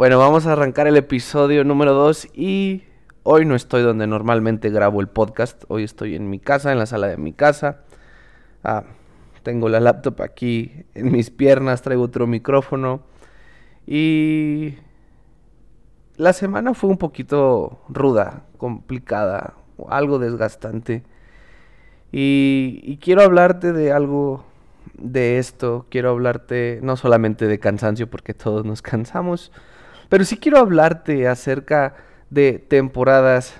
Bueno, vamos a arrancar el episodio número 2 y hoy no estoy donde normalmente grabo el podcast. Hoy estoy en mi casa, en la sala de mi casa. Ah, tengo la laptop aquí en mis piernas, traigo otro micrófono. Y la semana fue un poquito ruda, complicada, algo desgastante. Y, y quiero hablarte de algo de esto. Quiero hablarte no solamente de cansancio, porque todos nos cansamos pero sí quiero hablarte acerca de temporadas,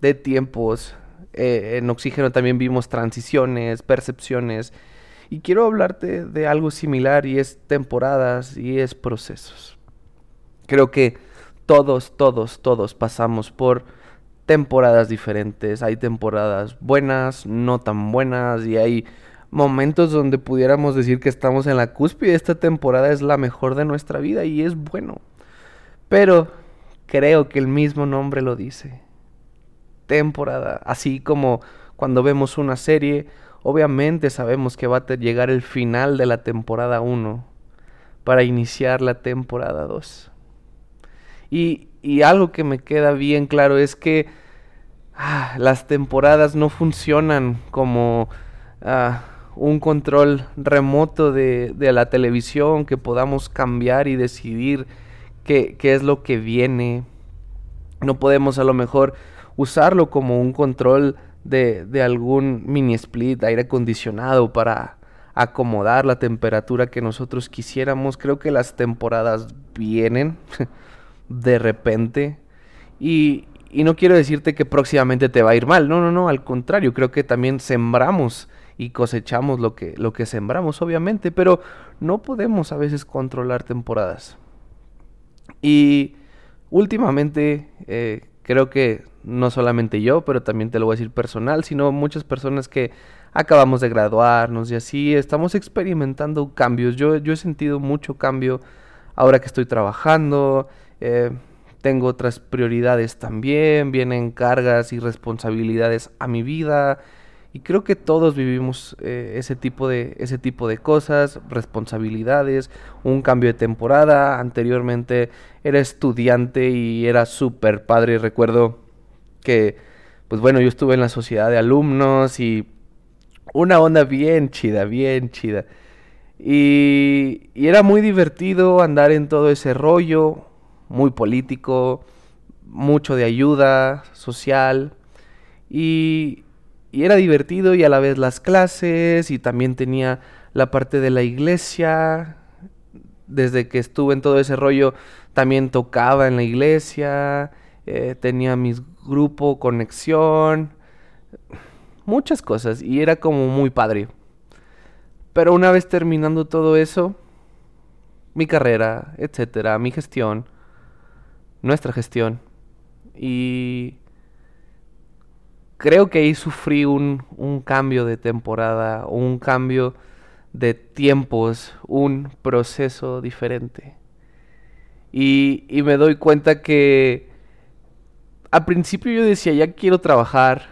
de tiempos. Eh, en Oxígeno también vimos transiciones, percepciones. Y quiero hablarte de algo similar y es temporadas y es procesos. Creo que todos, todos, todos pasamos por temporadas diferentes. Hay temporadas buenas, no tan buenas y hay momentos donde pudiéramos decir que estamos en la cúspide. Esta temporada es la mejor de nuestra vida y es bueno. Pero creo que el mismo nombre lo dice. Temporada. Así como cuando vemos una serie, obviamente sabemos que va a llegar el final de la temporada 1 para iniciar la temporada 2. Y, y, algo que me queda bien claro es que ah, las temporadas no funcionan como ah, un control remoto de, de la televisión que podamos cambiar y decidir qué, es lo que viene. No podemos a lo mejor usarlo como un control de, de algún mini split, aire acondicionado para acomodar la temperatura que nosotros quisiéramos. Creo que las temporadas vienen de repente. Y, y, no quiero decirte que próximamente te va a ir mal. No, no, no. Al contrario, creo que también sembramos y cosechamos lo que, lo que sembramos, obviamente. Pero no podemos a veces controlar temporadas. Y últimamente eh, creo que no solamente yo, pero también te lo voy a decir personal, sino muchas personas que acabamos de graduarnos y así estamos experimentando cambios. Yo, yo he sentido mucho cambio ahora que estoy trabajando, eh, tengo otras prioridades también, vienen cargas y responsabilidades a mi vida. Y creo que todos vivimos eh, ese, tipo de, ese tipo de cosas, responsabilidades, un cambio de temporada. Anteriormente era estudiante y era súper padre. Recuerdo que, pues bueno, yo estuve en la sociedad de alumnos y una onda bien chida, bien chida. Y, y era muy divertido andar en todo ese rollo, muy político, mucho de ayuda social. Y, y era divertido y a la vez las clases y también tenía la parte de la iglesia. Desde que estuve en todo ese rollo también tocaba en la iglesia, eh, tenía mi grupo, conexión, muchas cosas y era como muy padre. Pero una vez terminando todo eso, mi carrera, etcétera, mi gestión, nuestra gestión y creo que ahí sufrí un, cambio de temporada, un cambio de tiempos, un proceso diferente. Y, y, me doy cuenta que al principio yo decía, ya quiero trabajar,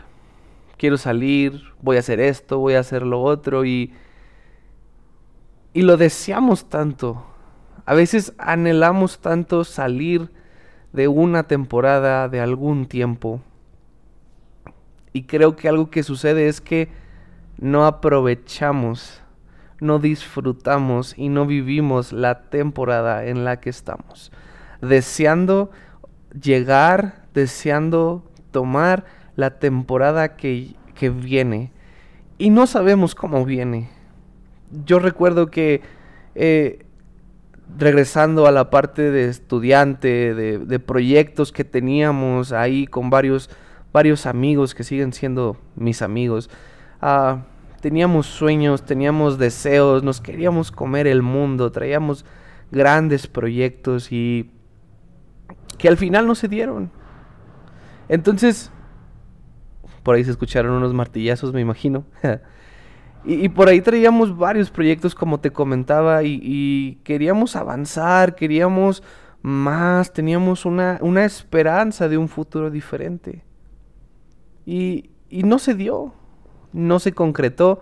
quiero salir, voy a hacer esto, voy a hacer lo otro y, y lo deseamos tanto. A veces anhelamos tanto salir de una temporada, de algún tiempo. Y creo que algo que sucede es que no aprovechamos, no disfrutamos y no vivimos la temporada en la que estamos. Deseando llegar, deseando tomar la temporada que, que viene. Y no sabemos cómo viene. Yo recuerdo que eh, regresando a la parte de estudiante, de, de proyectos que teníamos ahí con varios varios amigos que siguen siendo mis amigos. Ah, teníamos sueños, teníamos deseos, nos queríamos comer el mundo, traíamos grandes proyectos y que al final no se dieron. Entonces, por ahí se escucharon unos martillazos, me imagino. y, por ahí traíamos varios proyectos, como te comentaba, y, queríamos avanzar, queríamos más, teníamos una, una esperanza de un futuro diferente. Y, no se dio, no se concretó.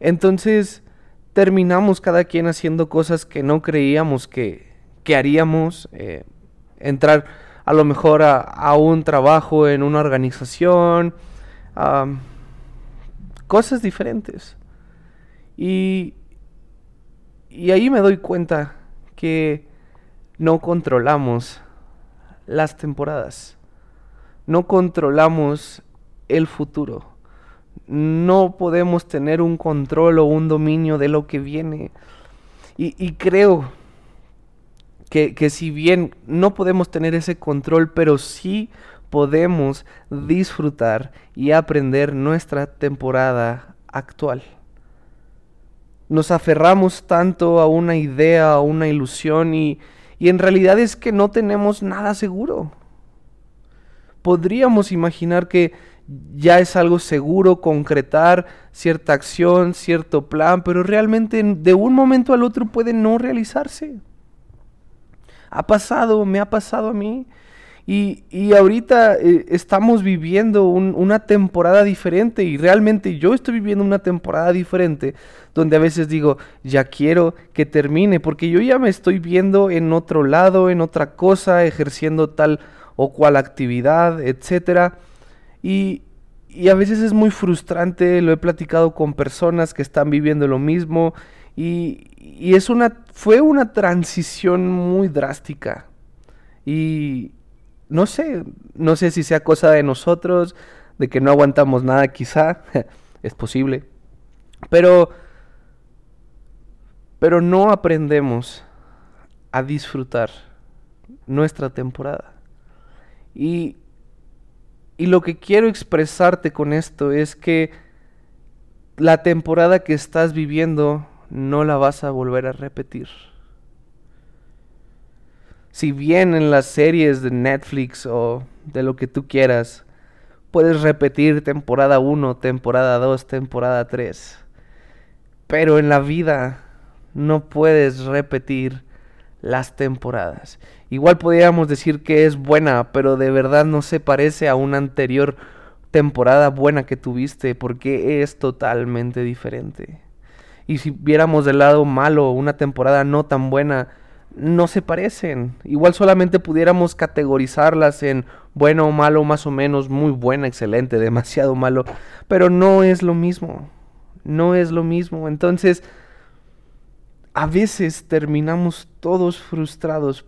Entonces terminamos cada quien haciendo cosas que no creíamos que, que haríamos. Eh, entrar a lo mejor a, un trabajo en una organización, cosas diferentes. Y, y ahí me doy cuenta que no controlamos las temporadas, no controlamos el futuro, no podemos tener un control o un dominio de lo que viene. Y, creo que, si bien no podemos tener ese control, pero sí podemos disfrutar y aprender nuestra temporada actual. Nos aferramos tanto a una idea, a una ilusión y, y en realidad es que no tenemos nada seguro. Podríamos imaginar que ya es algo seguro concretar cierta acción, cierto plan, pero realmente de un momento al otro puede no realizarse. Ha pasado, me ha pasado a mí. Y, y ahorita eh, estamos viviendo una temporada diferente y realmente yo estoy viviendo una temporada diferente donde a veces digo, ya quiero que termine porque yo ya me estoy viendo en otro lado, en otra cosa, ejerciendo tal o cual actividad, etcétera. Y, y a veces es muy frustrante, lo he platicado con personas que están viviendo lo mismo y, es una, fue una transición muy drástica. Y no sé, no sé si sea cosa de nosotros, de que no aguantamos nada quizá, es posible. Pero, pero no aprendemos a disfrutar nuestra temporada. Y, y lo que quiero expresarte con esto es que la temporada que estás viviendo no la vas a volver a repetir. Si bien en las series de Netflix o de lo que tú quieras, puedes repetir temporada 1, temporada 2, temporada 3. Pero en la vida no puedes repetir las temporadas. Igual podríamos decir que es buena, pero de verdad no se parece a una anterior temporada buena que tuviste porque es totalmente diferente. Y si viéramos del lado malo una temporada no tan buena, no se parecen. Igual solamente pudiéramos categorizarlas en bueno, malo, más o menos, muy buena, excelente, demasiado malo. Pero no es lo mismo. No es lo mismo. Entonces, a veces terminamos todos frustrados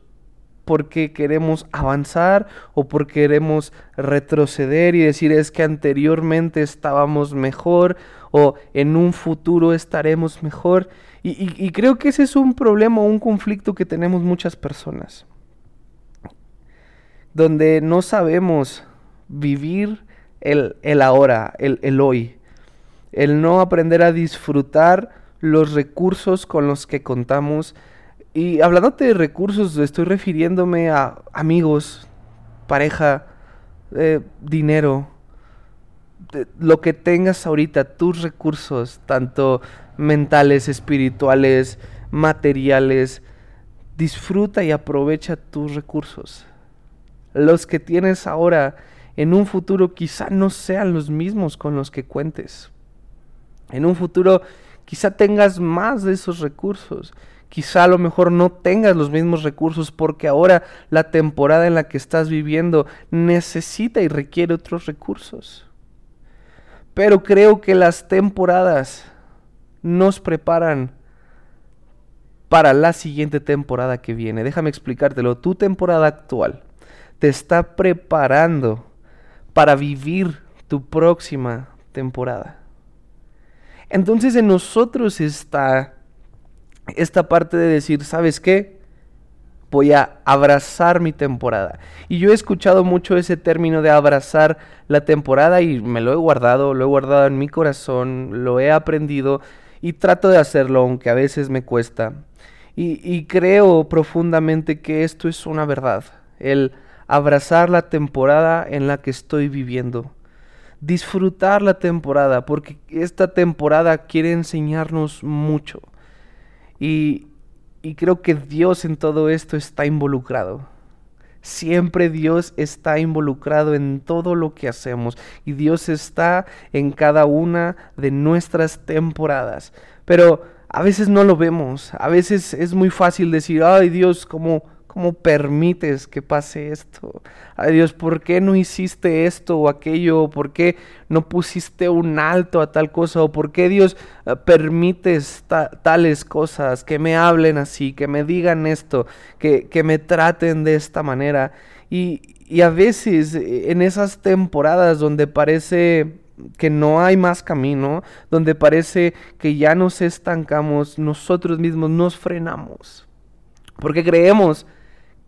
porque queremos avanzar o porque queremos retroceder y decir es que anteriormente estábamos mejor o en un futuro estaremos mejor. Y, creo que ese es un problema, un conflicto que tenemos muchas personas, donde no sabemos vivir el, ahora, el, el hoy, el no aprender a disfrutar los recursos con los que contamos y hablando de recursos, estoy refiriéndome a amigos, pareja, eh, dinero, lo que tengas ahorita, tus recursos, tanto mentales, espirituales, materiales, disfruta y aprovecha tus recursos. Los que tienes ahora en un futuro quizá no sean los mismos con los que cuentes. En un futuro quizá tengas más de esos recursos quizá a lo mejor no tengas los mismos recursos porque ahora la temporada en la que estás viviendo necesita y requiere otros recursos. Pero creo que las temporadas nos preparan para la siguiente temporada que viene. Déjame explicártelo. Tu temporada actual te está preparando para vivir tu próxima temporada. Entonces en nosotros está esta parte de decir, ¿sabes qué? Voy a abrazar mi temporada. Y yo he escuchado mucho ese término de abrazar la temporada y me lo he guardado, lo he guardado en mi corazón, lo he aprendido y trato de hacerlo, aunque a veces me cuesta. Y, y creo profundamente que esto es una verdad, el abrazar la temporada en la que estoy viviendo disfrutar la temporada, porque esta temporada quiere enseñarnos mucho. Y, creo que Dios en todo esto está involucrado. Siempre Dios está involucrado en todo lo que hacemos y Dios está en cada una de nuestras temporadas. Pero a veces no lo vemos, a veces es muy fácil decir, ay Dios, ¿cómo, ¿Cómo permites que pase esto? Ay Dios, ¿por qué no hiciste esto o aquello? ¿Por qué no pusiste un alto a tal cosa? ¿O por qué Dios eh, permites tales cosas? Que me hablen así, que me digan esto, que, que me traten de esta manera. Y, y a veces eh, en esas temporadas donde parece que no hay más camino, donde parece que ya nos estancamos, nosotros mismos nos frenamos. Porque creemos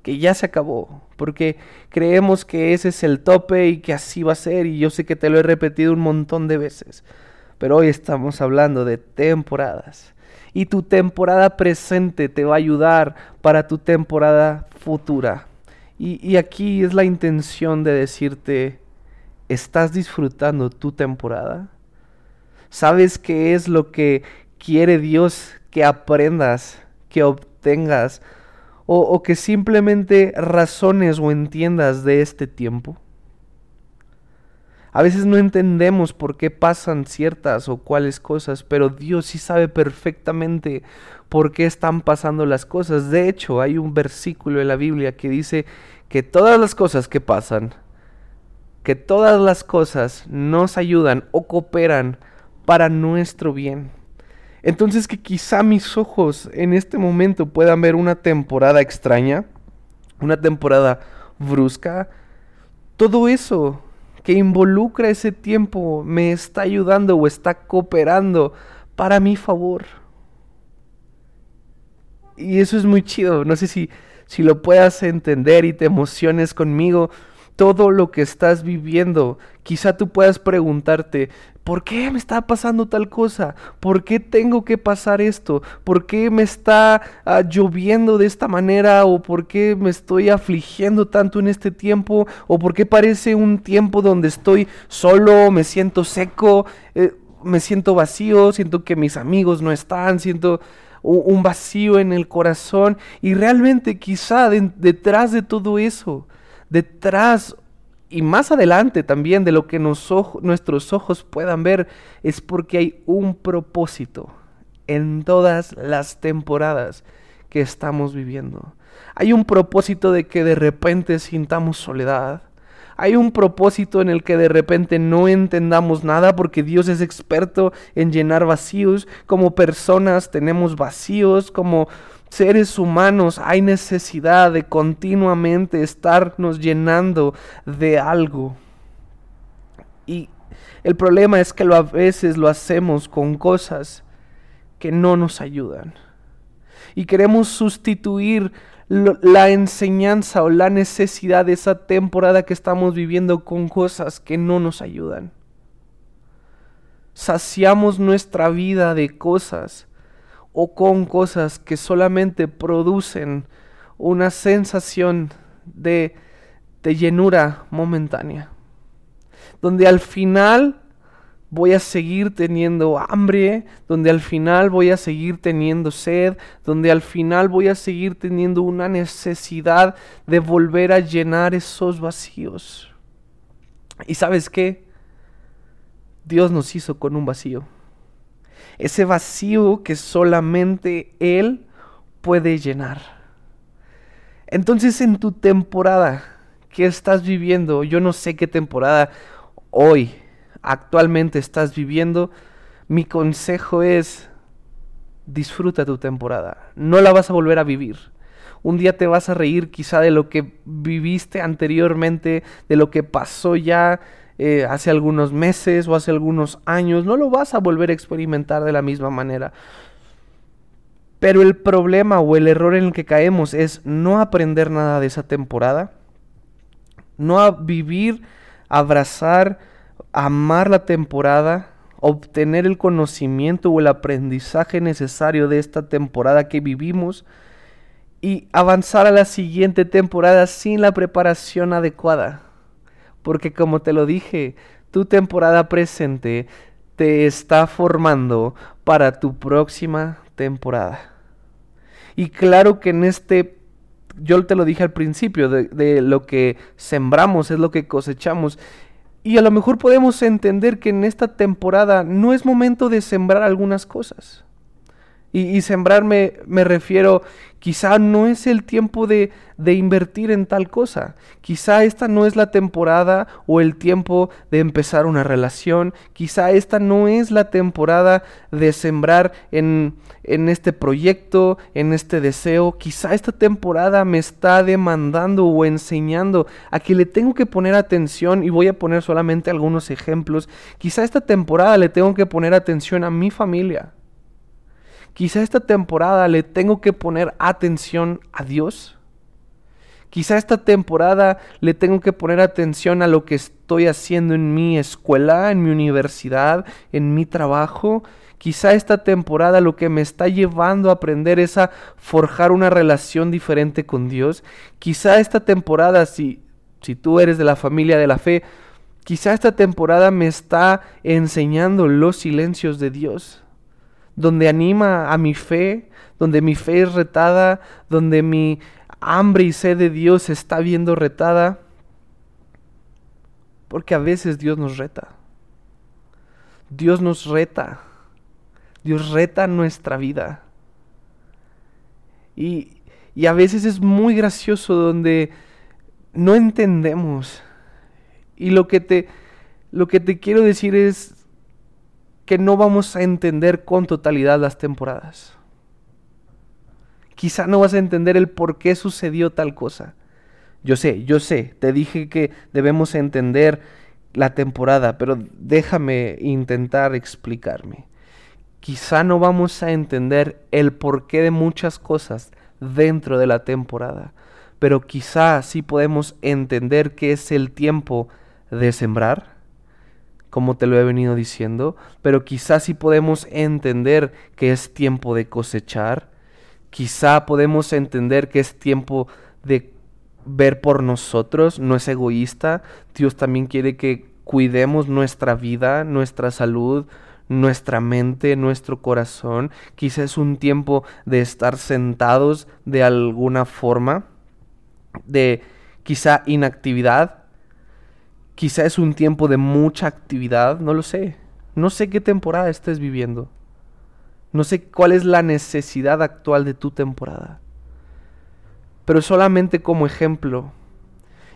que ya se acabó, porque creemos que ese es el tope y que así va a ser, y yo sé que te lo he repetido un montón de veces, pero hoy estamos hablando de temporadas, y tu temporada presente te va a ayudar para tu temporada futura. Y, y aquí es la intención de decirte, ¿estás disfrutando tu temporada? ¿Sabes qué es lo que quiere Dios que aprendas, que obtengas? O, que simplemente razones o entiendas de este tiempo. A veces no entendemos por qué pasan ciertas o cuáles cosas, pero Dios sí sabe perfectamente por qué están pasando las cosas. De hecho, hay un versículo en la Biblia que dice que todas las cosas que pasan, que todas las cosas nos ayudan o cooperan para nuestro bien. Entonces que quizá mis ojos en este momento puedan ver una temporada extraña, una temporada brusca. Todo eso que involucra ese tiempo me está ayudando o está cooperando para mi favor. Y eso es muy chido. No sé si, si lo puedas entender y te emociones conmigo todo lo que estás viviendo. Quizá tú puedas preguntarte, ¿por qué me está pasando tal cosa? ¿Por qué tengo que pasar esto? ¿Por qué me está ah, lloviendo de esta manera? ¿O por qué me estoy afligiendo tanto en este tiempo? ¿O por qué parece un tiempo donde estoy solo, me siento seco, eh, me siento vacío, siento que mis amigos no están, siento un vacío en el corazón? Y realmente quizá detrás de todo eso detrás y más adelante también de lo que nuestros ojos puedan ver es porque hay un propósito en todas las temporadas que estamos viviendo. Hay un propósito de que de repente sintamos soledad. Hay un propósito en el que de repente no entendamos nada porque Dios es experto en llenar vacíos. Como personas tenemos vacíos, como seres humanos hay necesidad de continuamente estarnos llenando de algo. Y el problema es que a veces lo hacemos con cosas que no nos ayudan. Y queremos sustituir la enseñanza o la necesidad de esa temporada que estamos viviendo con cosas que no nos ayudan. Saciamos nuestra vida de cosas o con cosas que solamente producen una sensación de, de llenura momentánea. Donde al final voy a seguir teniendo hambre, donde al final voy a seguir teniendo sed, donde al final voy a seguir teniendo una necesidad de volver a llenar esos vacíos. ¿Y sabes qué? Dios nos hizo con un vacío ese vacío que solamente Él puede llenar. Entonces en tu temporada que estás viviendo, yo no sé qué temporada hoy actualmente estás viviendo, mi consejo es disfruta tu temporada, no la vas a volver a vivir. Un día te vas a reír quizá de lo que viviste anteriormente, de lo que pasó ya eh, hace algunos meses o hace algunos años, no lo vas a volver a experimentar de la misma manera. Pero el problema o el error en el que caemos es no aprender nada de esa temporada, no vivir, abrazar, amar la temporada, obtener el conocimiento o el aprendizaje necesario de esta temporada que vivimos y avanzar a la siguiente temporada sin la preparación adecuada. Porque como te lo dije, tu temporada presente te está formando para tu próxima temporada. Y claro que en este, yo te lo dije al principio, de, lo que sembramos es lo que cosechamos. Y a lo mejor podemos entender que en esta temporada no es momento de sembrar algunas cosas. Y, sembrarme me refiero, quizá no es el tiempo de, de, invertir en tal cosa. Quizá esta no es la temporada o el tiempo de empezar una relación. Quizá esta no es la temporada de sembrar en, en este proyecto, en este deseo. Quizá esta temporada me está demandando o enseñando a que le tengo que poner atención y voy a poner solamente algunos ejemplos. Quizá esta temporada le tengo que poner atención a mi familia Quizá esta temporada le tengo que poner atención a Dios. Quizá esta temporada le tengo que poner atención a lo que estoy haciendo en mi escuela, en mi universidad, en mi trabajo. Quizá esta temporada lo que me está llevando a aprender es a forjar una relación diferente con Dios. Quizá esta temporada, si, si tú eres de la familia de la fe, quizá esta temporada me está enseñando los silencios de Dios donde anima a mi fe, donde mi fe es retada, donde mi hambre y sed de Dios se está viendo retada. Porque a veces Dios nos reta. Dios nos reta. Dios reta nuestra vida. Y, y a veces es muy gracioso donde no entendemos. Y lo que te, lo que te quiero decir es, que no vamos a entender con totalidad las temporadas. Quizá no vas a entender el por qué sucedió tal cosa. Yo sé, yo sé, te dije que debemos entender la temporada, pero déjame intentar explicarme. Quizá no vamos a entender el porqué de muchas cosas dentro de la temporada, pero quizá sí podemos entender que es el tiempo de sembrar, como te lo he venido diciendo, pero quizás sí podemos entender que es tiempo de cosechar, quizá podemos entender que es tiempo de ver por nosotros, no es egoísta, Dios también quiere que cuidemos nuestra vida, nuestra salud, nuestra mente, nuestro corazón, quizá es un tiempo de estar sentados de alguna forma, de quizá inactividad, Quizá es un tiempo de mucha actividad, no lo sé. No sé qué temporada estés viviendo. No sé cuál es la necesidad actual de tu temporada. Pero solamente como ejemplo,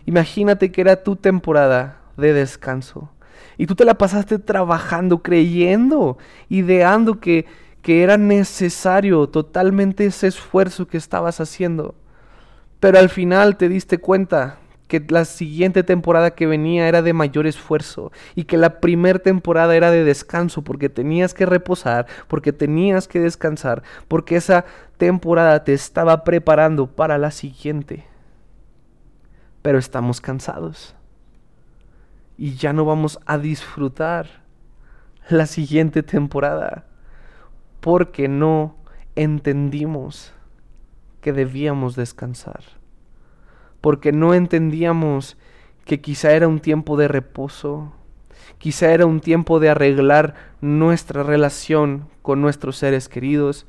imagínate que era tu temporada de descanso. Y tú te la pasaste trabajando, creyendo, ideando que, que era necesario totalmente ese esfuerzo que estabas haciendo. Pero al final te diste cuenta que la siguiente temporada que venía era de mayor esfuerzo y que la primera temporada era de descanso porque tenías que reposar, porque tenías que descansar, porque esa temporada te estaba preparando para la siguiente. Pero estamos cansados y ya no vamos a disfrutar la siguiente temporada porque no entendimos que debíamos descansar porque no entendíamos que quizá era un tiempo de reposo, quizá era un tiempo de arreglar nuestra relación con nuestros seres queridos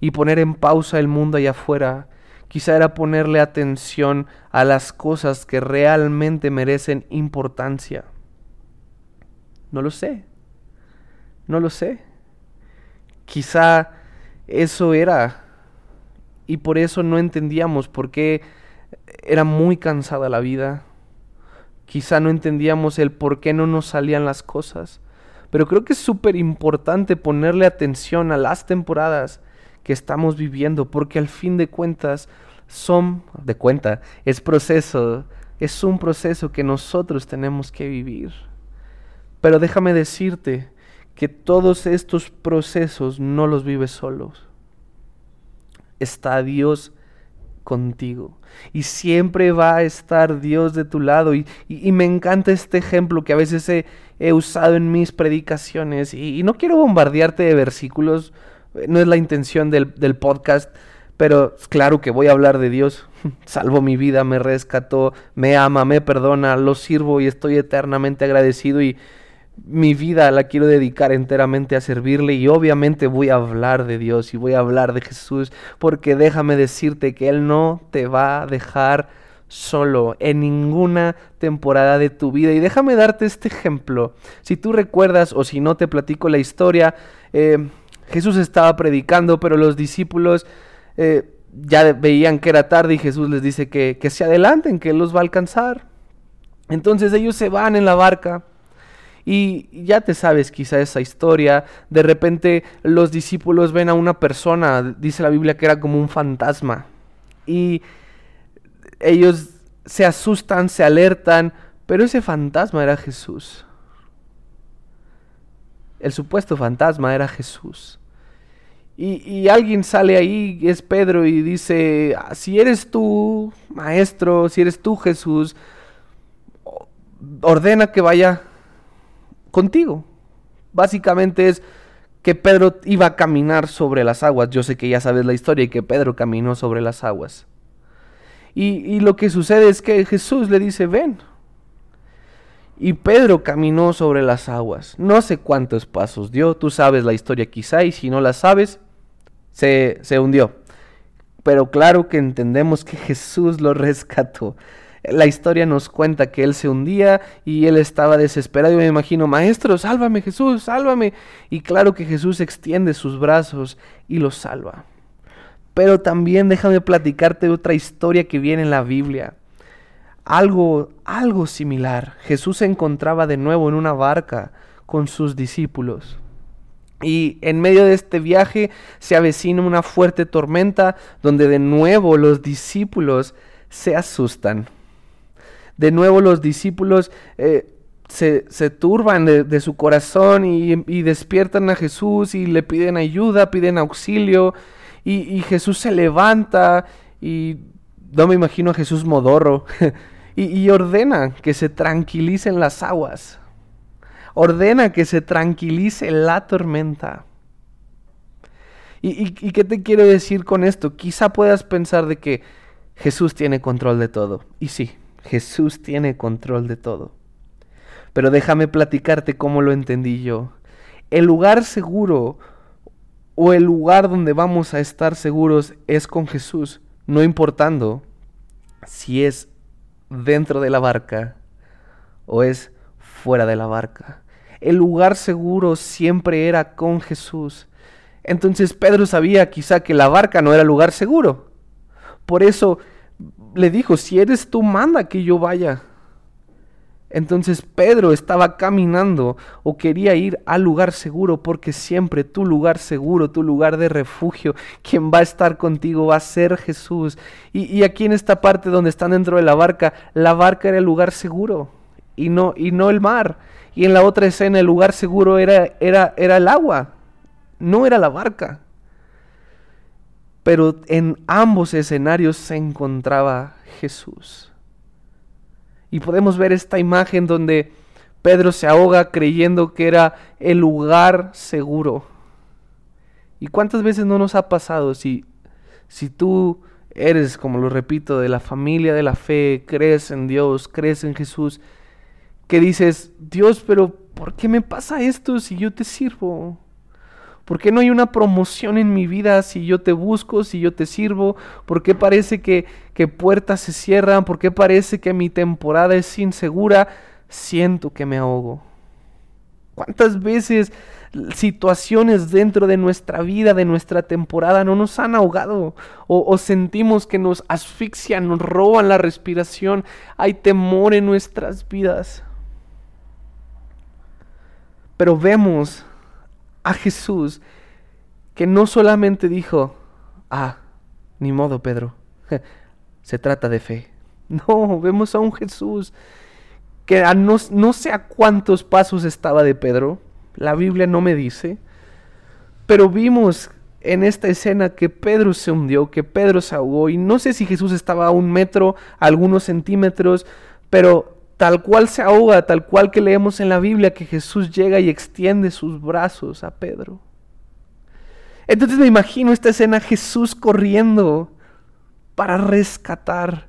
y poner en pausa el mundo allá afuera. Quizá era ponerle atención a las cosas que realmente merecen importancia. No lo sé. No lo sé. Quizá eso era. Y por eso no entendíamos por qué era muy cansada la vida. Quizá no entendíamos el por qué no nos salían las cosas. Pero creo que es súper importante ponerle atención a las temporadas que estamos viviendo, porque al fin de cuentas son, de cuenta, es proceso, es un proceso que nosotros tenemos que vivir. Pero déjame decirte que todos estos procesos no los vives solos. Está Dios contigo. Y siempre va a estar Dios de tu lado. Y, me encanta este ejemplo que a veces he, usado en mis predicaciones. Y, no quiero bombardearte de versículos, no es la intención del, del podcast. Pero claro que voy a hablar de Dios. Salvo mi vida, me rescató, me ama, me perdona, lo sirvo y estoy eternamente agradecido. Y mi vida la quiero dedicar enteramente a servirle y obviamente voy a hablar de Dios y voy a hablar de Jesús porque déjame decirte que Él no te va a dejar solo en ninguna temporada de tu vida. Y déjame darte este ejemplo. Si tú recuerdas o si no te platico la historia, eh, Jesús estaba predicando, pero los discípulos eh, ya veían que era tarde y Jesús les dice que, que se adelanten, que Él los va a alcanzar. Entonces ellos se van en la barca. Y ya te sabes quizá esa historia. De repente los discípulos ven a una persona, dice la Biblia que era como un fantasma. Y ellos se asustan, se alertan, pero ese fantasma era Jesús. El supuesto fantasma era Jesús. Y, alguien sale ahí, es Pedro, y dice, ah, si eres tú, maestro, si eres tú, Jesús, ordena que vaya contigo. Básicamente es que Pedro iba a caminar sobre las aguas. Yo sé que ya sabes la historia y que Pedro caminó sobre las aguas. Y, lo que sucede es que Jesús le dice, ven, y Pedro caminó sobre las aguas. No sé cuántos pasos dio, tú sabes la historia quizá, y si no la sabes, se, se hundió. Pero claro que entendemos que Jesús lo rescató. La historia nos cuenta que él se hundía y él estaba desesperado. Yo me imagino, maestro, sálvame Jesús, sálvame. Y claro que Jesús extiende sus brazos y lo salva. Pero también déjame platicarte otra historia que viene en la Biblia algo, algo similar. Jesús se encontraba de nuevo en una barca con sus discípulos. Y en medio de este viaje se avecina una fuerte tormenta donde de nuevo los discípulos se asustan. De nuevo los discípulos eh, se, turban de, su corazón y, despiertan a Jesús y le piden ayuda, piden auxilio. Y, y Jesús se levanta y no me imagino a Jesús modorro. y, ordena que se tranquilicen las aguas. Ordena que se tranquilice la tormenta. ¿Y, y, qué te quiero decir con esto? Quizá puedas pensar de que Jesús tiene control de todo. Y sí, Jesús tiene control de todo. Pero déjame platicarte cómo lo entendí yo. El lugar seguro o el lugar donde vamos a estar seguros es con Jesús, no importando si es dentro de la barca o es fuera de la barca. El lugar seguro siempre era con Jesús. Entonces Pedro sabía quizá que la barca no era lugar seguro. Por eso le dijo, si eres tú, manda que yo vaya. Entonces Pedro estaba caminando o quería ir al lugar seguro porque siempre tu lugar seguro, tu lugar de refugio, quien va a estar contigo va a ser Jesús. Y, aquí en esta parte donde están dentro de la barca, la barca era el lugar seguro y no, y no el mar. Y en la otra escena el lugar seguro era, era, era el agua, no era la barca. Pero en ambos escenarios se encontraba Jesús. Y podemos ver esta imagen donde Pedro se ahoga creyendo que era el lugar seguro. ¿Y cuántas veces no nos ha pasado si, si tú eres, como lo repito, de la familia de la fe, crees en Dios, crees en Jesús, que dices, Dios, pero ¿por qué me pasa esto si yo te sirvo? ¿Por qué no hay una promoción en mi vida si yo te busco, si yo te sirvo? ¿Por qué parece que, que puertas se cierran? ¿Por qué parece que mi temporada es insegura? Siento que me ahogo. ¿Cuántas veces situaciones dentro de nuestra vida, de nuestra temporada, no nos han ahogado o, o, sentimos que nos asfixian, nos roban la respiración? Hay temor en nuestras vidas. Pero vemos a Jesús que no solamente dijo, ah, ni modo Pedro, se trata de fe. No, vemos a un Jesús que a no, no sé a cuántos pasos estaba de Pedro, la Biblia no me dice, pero vimos en esta escena que Pedro se hundió, que Pedro se ahogó, y no sé si Jesús estaba a un metro, a algunos centímetros, pero tal cual se ahoga, tal cual que leemos en la Biblia que Jesús llega y extiende sus brazos a Pedro. Entonces me imagino esta escena Jesús corriendo para rescatar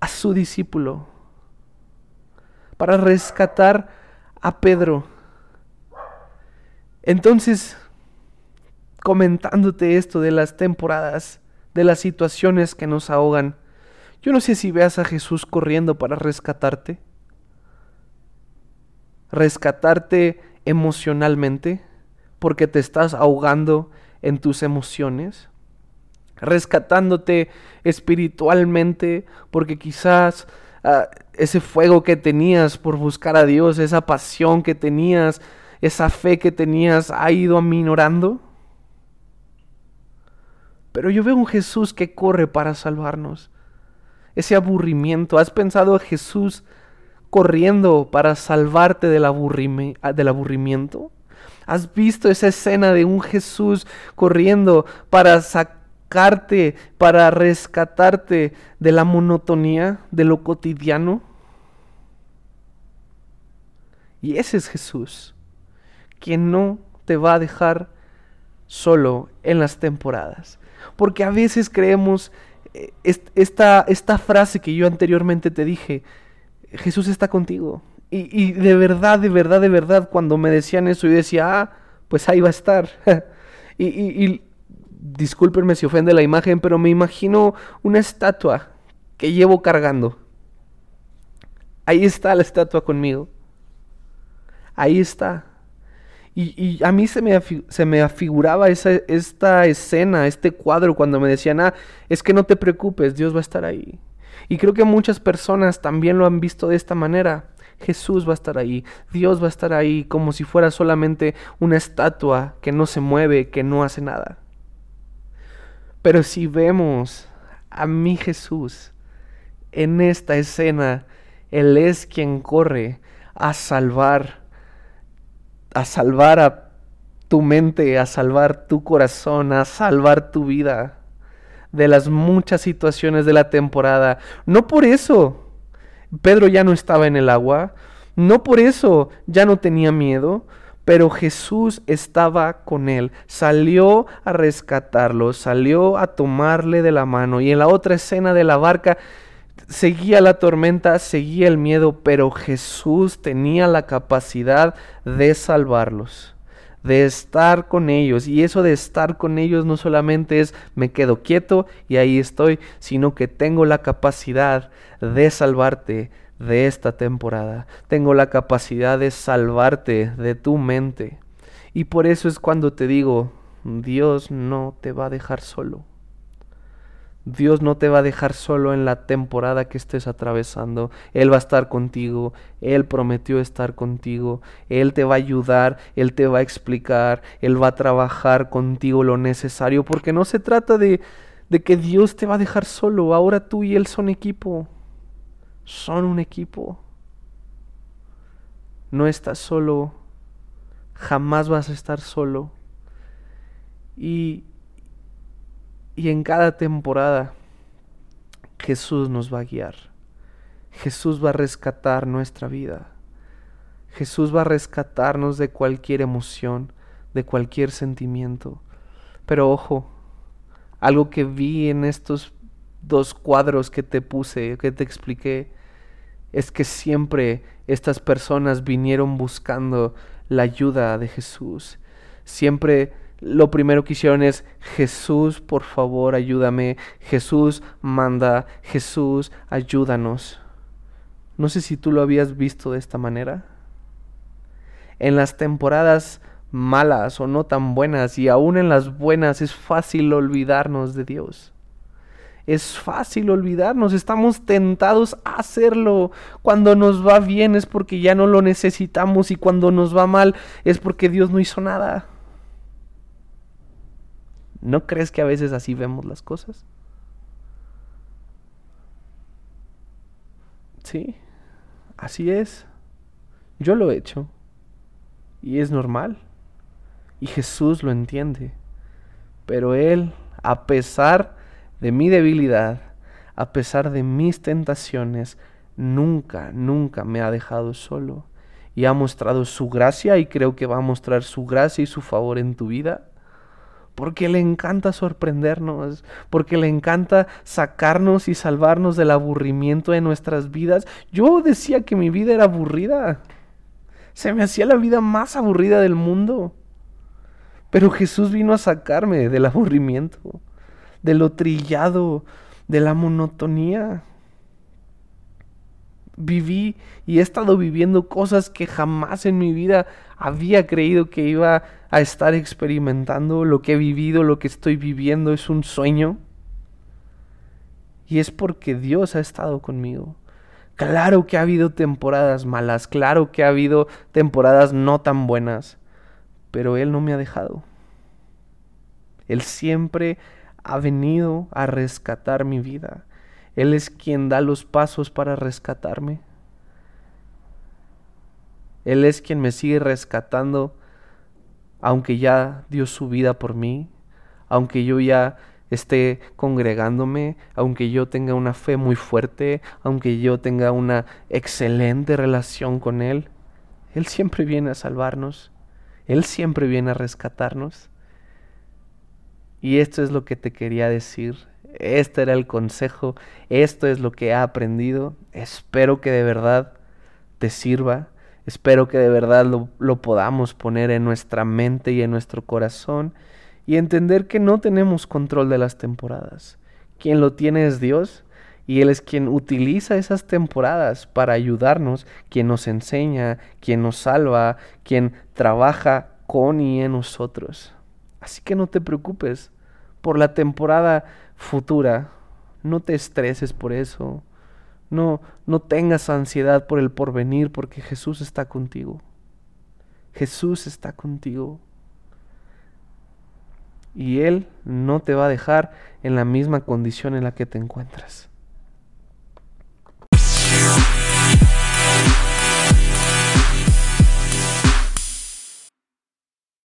a su discípulo, para rescatar a Pedro. Entonces, comentándote esto de las temporadas, de las situaciones que nos ahogan, yo no sé si veas a Jesús corriendo para rescatarte. Rescatarte emocionalmente, porque te estás ahogando en tus emociones, rescatándote espiritualmente porque quizás ah, ese fuego que tenías por buscar a Dios, esa pasión que tenías, esa fe que tenías ha ido aminorando. Pero yo veo un Jesús que corre para salvarnos. Ese aburrimiento. ¿Has pensado en Jesús corriendo para salvarte del, del aburrimiento? ¿Has visto esa escena de un Jesús corriendo para sacarte, para rescatarte de la monotonía, de lo cotidiano? Y ese es Jesús, quien no te va a dejar solo en las temporadas. Porque a veces creemos esta, esta frase que yo anteriormente te dije, Jesús está contigo. Y, de verdad, de verdad, de verdad, cuando me decían eso, yo decía, ah, pues ahí va a estar. y, y discúlpenme si ofende la imagen, pero me imagino una estatua que llevo cargando. Ahí está la estatua conmigo. Ahí está. Y, a mí se me, se me afiguraba esa, esta escena, este cuadro, cuando me decían, ah, es que no te preocupes, Dios va a estar ahí. Y creo que muchas personas también lo han visto de esta manera. Jesús va a estar ahí, Dios va a estar ahí como si fuera solamente una estatua que no se mueve, que no hace nada. Pero si vemos a mi Jesús en esta escena, Él es quien corre a salvar, a salvar a tu mente, a salvar tu corazón, a salvar tu vida de las muchas situaciones de la temporada. No por eso Pedro ya no estaba en el agua, no por eso ya no tenía miedo, pero Jesús estaba con él, salió a rescatarlo, salió a tomarle de la mano y en la otra escena de la barca seguía la tormenta, seguía el miedo, pero Jesús tenía la capacidad de salvarlos de estar con ellos. Y eso de estar con ellos no solamente es me quedo quieto y ahí estoy, sino que tengo la capacidad de salvarte de esta temporada. Tengo la capacidad de salvarte de tu mente. Y por eso es cuando te digo, Dios no te va a dejar solo. Dios no te va a dejar solo en la temporada que estés atravesando. Él va a estar contigo. Él prometió estar contigo. Él te va a ayudar. Él te va a explicar. Él va a trabajar contigo lo necesario. Porque no se trata de, de que Dios te va a dejar solo. Ahora tú y Él son equipo. Son un equipo. No estás solo. Jamás vas a estar solo. Y y en cada temporada Jesús nos va a guiar. Jesús va a rescatar nuestra vida. Jesús va a rescatarnos de cualquier emoción, de cualquier sentimiento. Pero ojo, algo que vi en estos dos cuadros que te puse, que te expliqué, es que siempre estas personas vinieron buscando la ayuda de Jesús. Siempre lo primero que hicieron es, Jesús, por favor, ayúdame. Jesús, manda. Jesús, ayúdanos. No sé si tú lo habías visto de esta manera. En las temporadas malas o no tan buenas, y aún en las buenas, es fácil olvidarnos de Dios. Es fácil olvidarnos, estamos tentados a hacerlo. Cuando nos va bien es porque ya no lo necesitamos y cuando nos va mal es porque Dios no hizo nada. ¿No crees que a veces así vemos las cosas? Sí, así es. Yo lo he hecho. Y es normal. Y Jesús lo entiende. Pero Él, a pesar de mi debilidad, a pesar de mis tentaciones, nunca, nunca me ha dejado solo. Y ha mostrado su gracia y creo que va a mostrar su gracia y su favor en tu vida porque le encanta sorprendernos, porque le encanta sacarnos y salvarnos del aburrimiento de nuestras vidas. Yo decía que mi vida era aburrida. Se me hacía la vida más aburrida del mundo. Pero Jesús vino a sacarme del aburrimiento, de lo trillado, de la monotonía. Viví y he estado viviendo cosas que jamás en mi vida había creído que iba a estar experimentando, lo que he vivido, lo que estoy viviendo es un sueño. Y es porque Dios ha estado conmigo. Claro que ha habido temporadas malas, claro que ha habido temporadas no tan buenas, pero Él no me ha dejado. Él siempre ha venido a rescatar mi vida. Él es quien da los pasos para rescatarme. Él es quien me sigue rescatando, aunque ya dio su vida por mí, aunque yo ya esté congregándome, aunque yo tenga una fe muy fuerte, aunque yo tenga una excelente relación con Él. Él siempre viene a salvarnos, Él siempre viene a rescatarnos. Y esto es lo que te quería decir. Este era el consejo. Esto es lo que he aprendido. Espero que de verdad te sirva. Espero que de verdad lo, podamos poner en nuestra mente y en nuestro corazón y entender que no tenemos control de las temporadas. Quien lo tiene es Dios y Él es quien utiliza esas temporadas para ayudarnos, quien nos enseña, quien nos salva, quien trabaja con y en nosotros. Así que no te preocupes por la temporada futura. No te estreses por eso. No, no tengas ansiedad por el porvenir porque Jesús está contigo. Jesús está contigo. Y Él no te va a dejar en la misma condición en la que te encuentras.